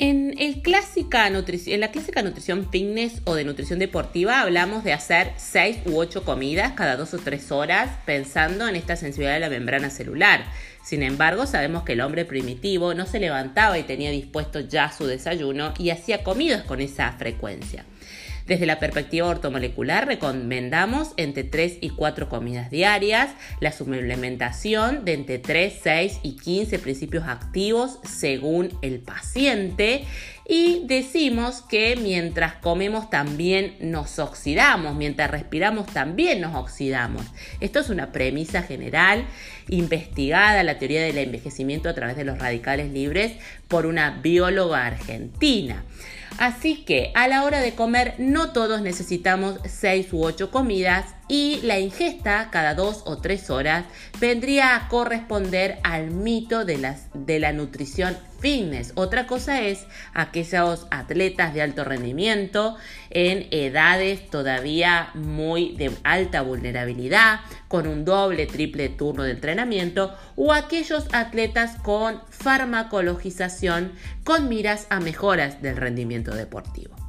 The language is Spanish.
en la clásica nutrición fitness o de nutrición deportiva hablamos de hacer 6 u 8 comidas cada 2 o 3 horas pensando en esta sensibilidad de la membrana celular. Sin embargo, sabemos que el hombre primitivo no se levantaba y tenía dispuesto ya su desayuno y hacía comidas con esa frecuencia. Desde la perspectiva ortomolecular recomendamos entre 3 y 4 comidas diarias, la suplementación de entre 3, 6 y 15 principios activos según el paciente y decimos que mientras comemos también nos oxidamos, mientras respiramos también nos oxidamos. Esto es una premisa general investigada, la teoría del envejecimiento a través de los radicales libres por una bióloga argentina. Así que a la hora de comer no todos necesitamos 6 u 8 comidas y la ingesta cada 2 o 3 horas vendría a corresponder al mito de, las, de la nutrición fitness. Otra cosa es aquellos atletas de alto rendimiento en edades todavía muy de alta vulnerabilidad, con un doble, triple turno de entrenamiento, o aquellos atletas con farmacologización con miras a mejoras del rendimiento deportivo.